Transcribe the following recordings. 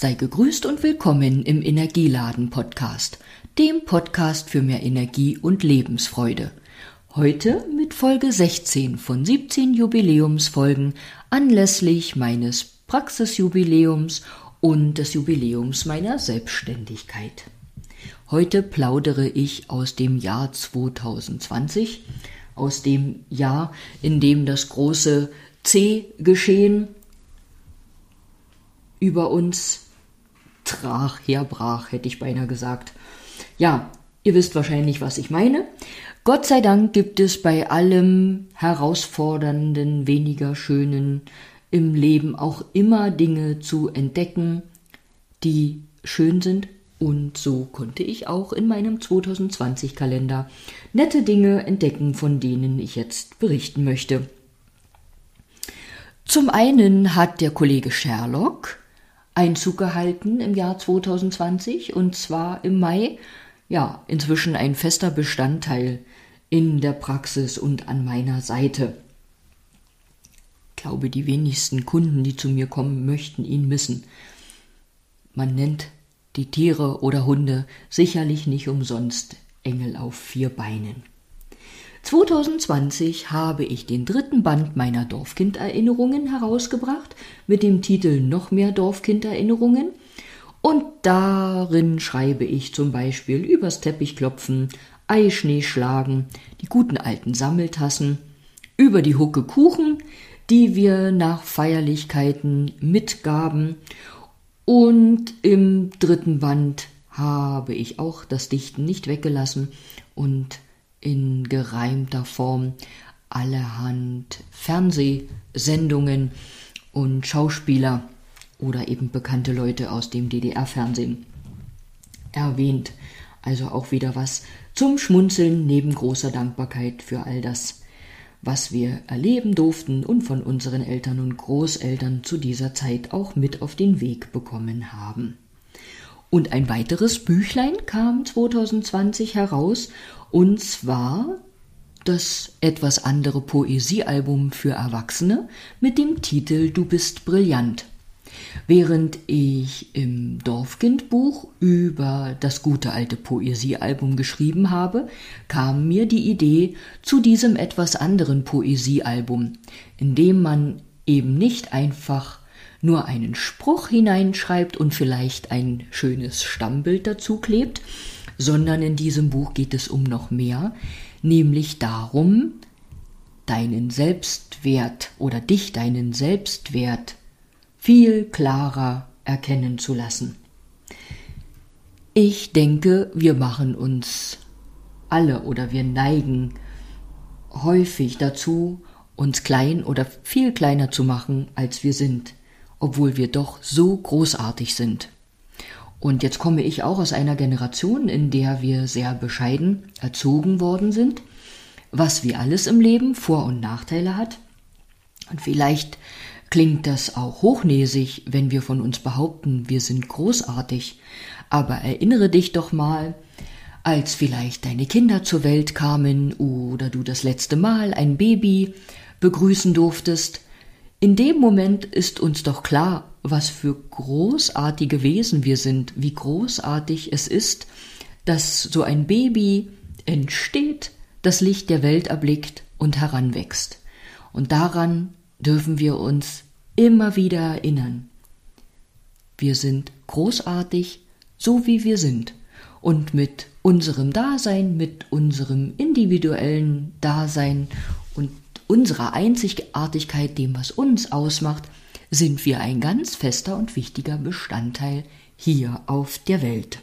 Sei gegrüßt und willkommen im Energieladen Podcast, dem Podcast für mehr Energie und Lebensfreude. Heute mit Folge 16 von 17 Jubiläumsfolgen anlässlich meines Praxisjubiläums und des Jubiläums meiner Selbstständigkeit. Heute plaudere ich aus dem Jahr 2020, aus dem Jahr, in dem das große C-Geschehen über uns trach, herbrach, hätte ich beinahe gesagt. Ja, ihr wisst wahrscheinlich, was ich meine. Gott sei Dank gibt es bei allem Herausfordernden, weniger Schönen im Leben auch immer Dinge zu entdecken, die schön sind. Und so konnte ich auch in meinem 2020-Kalender nette Dinge entdecken, von denen ich jetzt berichten möchte. Zum einen hat der Kollege Sherlock Einzug gehalten im Jahr 2020 und zwar im Mai. Ja, inzwischen ein fester Bestandteil in der Praxis und an meiner Seite. Ich glaube, die wenigsten Kunden, die zu mir kommen, möchten ihn missen. Man nennt die Tiere oder Hunde sicherlich nicht umsonst Engel auf vier Beinen. 2020 habe ich den dritten Band meiner Dorfkinderinnerungen herausgebracht mit dem Titel Noch mehr Dorfkinderinnerungen. Und darin schreibe ich zum Beispiel übers Teppichklopfen, Eischnee schlagen, die guten alten Sammeltassen, über die Hucke Kuchen, die wir nach Feierlichkeiten mitgaben. Und im dritten Band habe ich auch das Dichten nicht weggelassen und in gereimter Form allerhand Fernsehsendungen und Schauspieler oder eben bekannte Leute aus dem DDR-Fernsehen erwähnt. Also auch wieder was zum Schmunzeln neben großer Dankbarkeit für all das, was wir erleben durften und von unseren Eltern und Großeltern zu dieser Zeit auch mit auf den Weg bekommen haben. Und ein weiteres Büchlein kam 2020 heraus und zwar das etwas andere Poesiealbum für Erwachsene mit dem Titel Du bist brillant. Während ich im Dorfkindbuch über das gute alte Poesiealbum geschrieben habe, kam mir die Idee zu diesem etwas anderen Poesiealbum, in dem man eben nicht einfach nur einen Spruch hineinschreibt und vielleicht ein schönes Stammbild dazu klebt, sondern in diesem Buch geht es um noch mehr, nämlich darum, deinen Selbstwert oder dich deinen Selbstwert viel klarer erkennen zu lassen. Ich denke, wir machen uns alle oder wir neigen häufig dazu, uns klein oder viel kleiner zu machen, als wir sind, obwohl wir doch so großartig sind. Und jetzt komme ich auch aus einer Generation, in der wir sehr bescheiden erzogen worden sind, was wie alles im Leben Vor- und Nachteile hat. Und vielleicht klingt das auch hochnäsig, wenn wir von uns behaupten, wir sind großartig. Aber erinnere dich doch mal, als vielleicht deine Kinder zur Welt kamen oder du das letzte Mal ein Baby begrüßen durftest, in dem Moment ist uns doch klar, was für großartige Wesen wir sind, wie großartig es ist, dass so ein Baby entsteht, das Licht der Welt erblickt und heranwächst. Und daran dürfen wir uns immer wieder erinnern. Wir sind großartig, so wie wir sind. Und mit unserem Dasein, mit unserem individuellen Dasein und unserer Einzigartigkeit, dem, was uns ausmacht, sind wir ein ganz fester und wichtiger Bestandteil hier auf der Welt.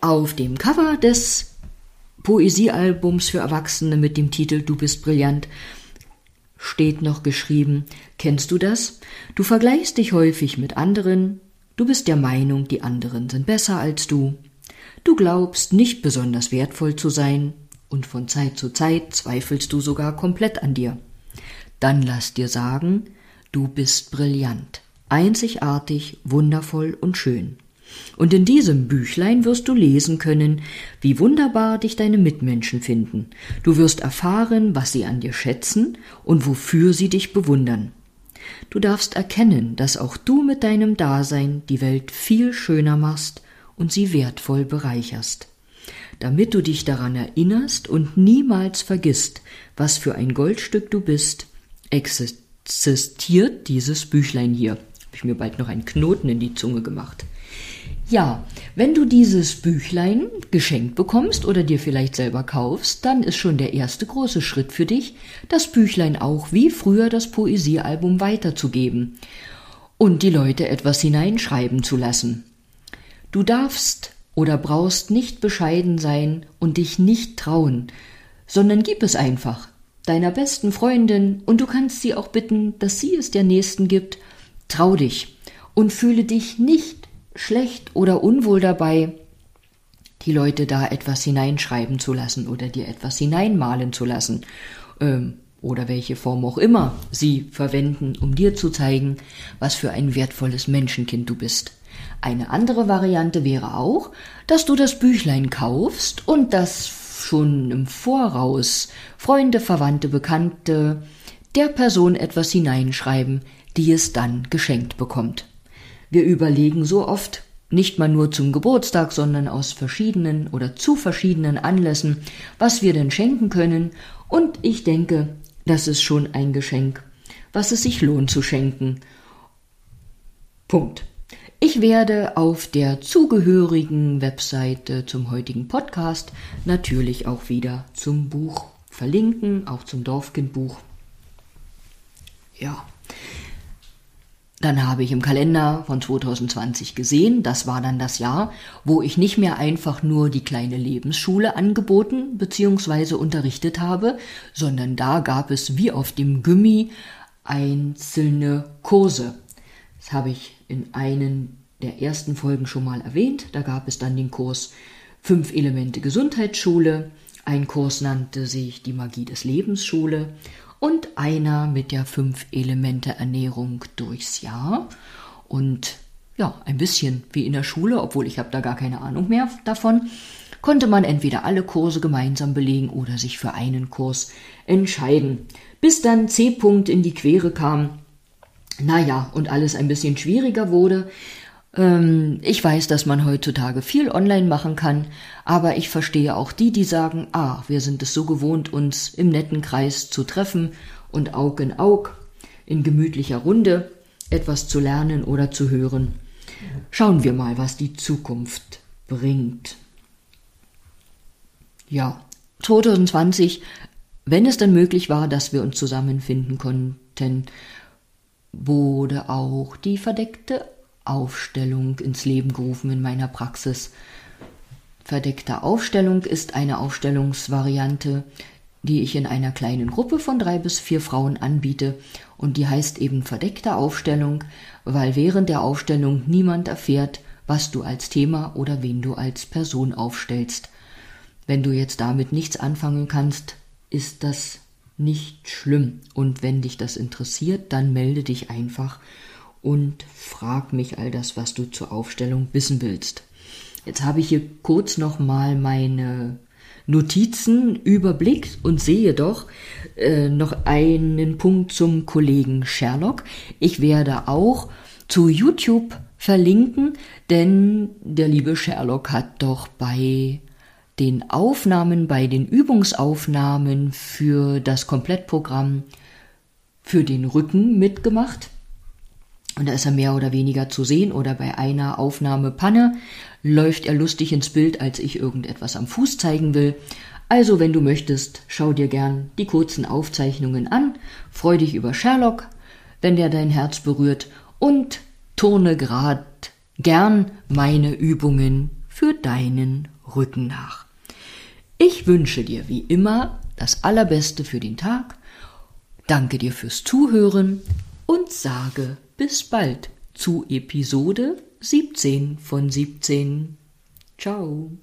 Auf dem Cover des Poesiealbums für Erwachsene mit dem Titel Du bist brillant steht noch geschrieben, kennst du das? Du vergleichst dich häufig mit anderen, du bist der Meinung, die anderen sind besser als du, du glaubst nicht besonders wertvoll zu sein, und von Zeit zu Zeit zweifelst du sogar komplett an dir. Dann lass dir sagen, du bist brillant, einzigartig, wundervoll und schön. Und in diesem Büchlein wirst du lesen können, wie wunderbar dich deine Mitmenschen finden. Du wirst erfahren, was sie an dir schätzen und wofür sie dich bewundern. Du darfst erkennen, dass auch du mit deinem Dasein die Welt viel schöner machst und sie wertvoll bereicherst. Damit du dich daran erinnerst und niemals vergisst, was für ein Goldstück du bist, existiert dieses Büchlein hier. Habe ich mir bald noch einen Knoten in die Zunge gemacht. Ja, wenn du dieses Büchlein geschenkt bekommst oder dir vielleicht selber kaufst, dann ist schon der erste große Schritt für dich, das Büchlein auch wie früher das Poesiealbum weiterzugeben und die Leute etwas hineinschreiben zu lassen. Du darfst oder brauchst nicht bescheiden sein und dich nicht trauen, sondern gib es einfach deiner besten Freundin und du kannst sie auch bitten, dass sie es der Nächsten gibt. Trau dich und fühle dich nicht schlecht oder unwohl dabei, die Leute da etwas hineinschreiben zu lassen oder dir etwas hineinmalen zu lassen. Ähm, oder welche Form auch immer sie verwenden, um dir zu zeigen, was für ein wertvolles Menschenkind du bist. Eine andere Variante wäre auch, dass du das Büchlein kaufst und das schon im Voraus Freunde, Verwandte, Bekannte der Person etwas hineinschreiben, die es dann geschenkt bekommt. Wir überlegen so oft, nicht mal nur zum Geburtstag, sondern aus verschiedenen oder zu verschiedenen Anlässen, was wir denn schenken können, und ich denke, das ist schon ein Geschenk, was es sich lohnt zu schenken. Punkt. Ich werde auf der zugehörigen Webseite zum heutigen Podcast natürlich auch wieder zum Buch verlinken, auch zum Dorfkindbuch. Ja, dann habe ich im Kalender von 2020 gesehen, das war dann das Jahr, wo ich nicht mehr einfach nur die kleine Lebensschule angeboten bzw. unterrichtet habe, sondern da gab es wie auf dem Gummi einzelne Kurse. Das habe ich in einen der ersten Folgen schon mal erwähnt. Da gab es dann den Kurs Fünf Elemente Gesundheitsschule. Ein Kurs nannte sich die Magie des Lebensschule und einer mit der fünf Elemente Ernährung durchs Jahr und ja, ein bisschen wie in der Schule, obwohl ich habe da gar keine Ahnung mehr davon, konnte man entweder alle Kurse gemeinsam belegen oder sich für einen Kurs entscheiden. Bis dann C. -Punkt in die Quere kam, naja, und alles ein bisschen schwieriger wurde, ich weiß, dass man heutzutage viel online machen kann, aber ich verstehe auch die, die sagen, ah, wir sind es so gewohnt, uns im netten Kreis zu treffen und Aug in Aug in gemütlicher Runde etwas zu lernen oder zu hören. Schauen wir mal, was die Zukunft bringt. Ja, 2020, wenn es dann möglich war, dass wir uns zusammenfinden konnten, wurde auch die verdeckte Aufstellung ins Leben gerufen in meiner Praxis. Verdeckte Aufstellung ist eine Aufstellungsvariante, die ich in einer kleinen Gruppe von drei bis vier Frauen anbiete und die heißt eben verdeckte Aufstellung, weil während der Aufstellung niemand erfährt, was du als Thema oder wen du als Person aufstellst. Wenn du jetzt damit nichts anfangen kannst, ist das nicht schlimm und wenn dich das interessiert, dann melde dich einfach und frag mich all das, was du zur Aufstellung wissen willst. Jetzt habe ich hier kurz nochmal meine Notizen überblickt und sehe doch äh, noch einen Punkt zum Kollegen Sherlock. Ich werde auch zu YouTube verlinken, denn der liebe Sherlock hat doch bei den Aufnahmen, bei den Übungsaufnahmen für das Komplettprogramm für den Rücken mitgemacht. Und da ist er mehr oder weniger zu sehen oder bei einer Aufnahme Panne läuft er lustig ins Bild, als ich irgendetwas am Fuß zeigen will. Also, wenn du möchtest, schau dir gern die kurzen Aufzeichnungen an, freu dich über Sherlock, wenn der dein Herz berührt und turne grad gern meine Übungen für deinen Rücken nach. Ich wünsche dir wie immer das Allerbeste für den Tag, danke dir fürs Zuhören und sage bis bald zu Episode 17 von 17. Ciao.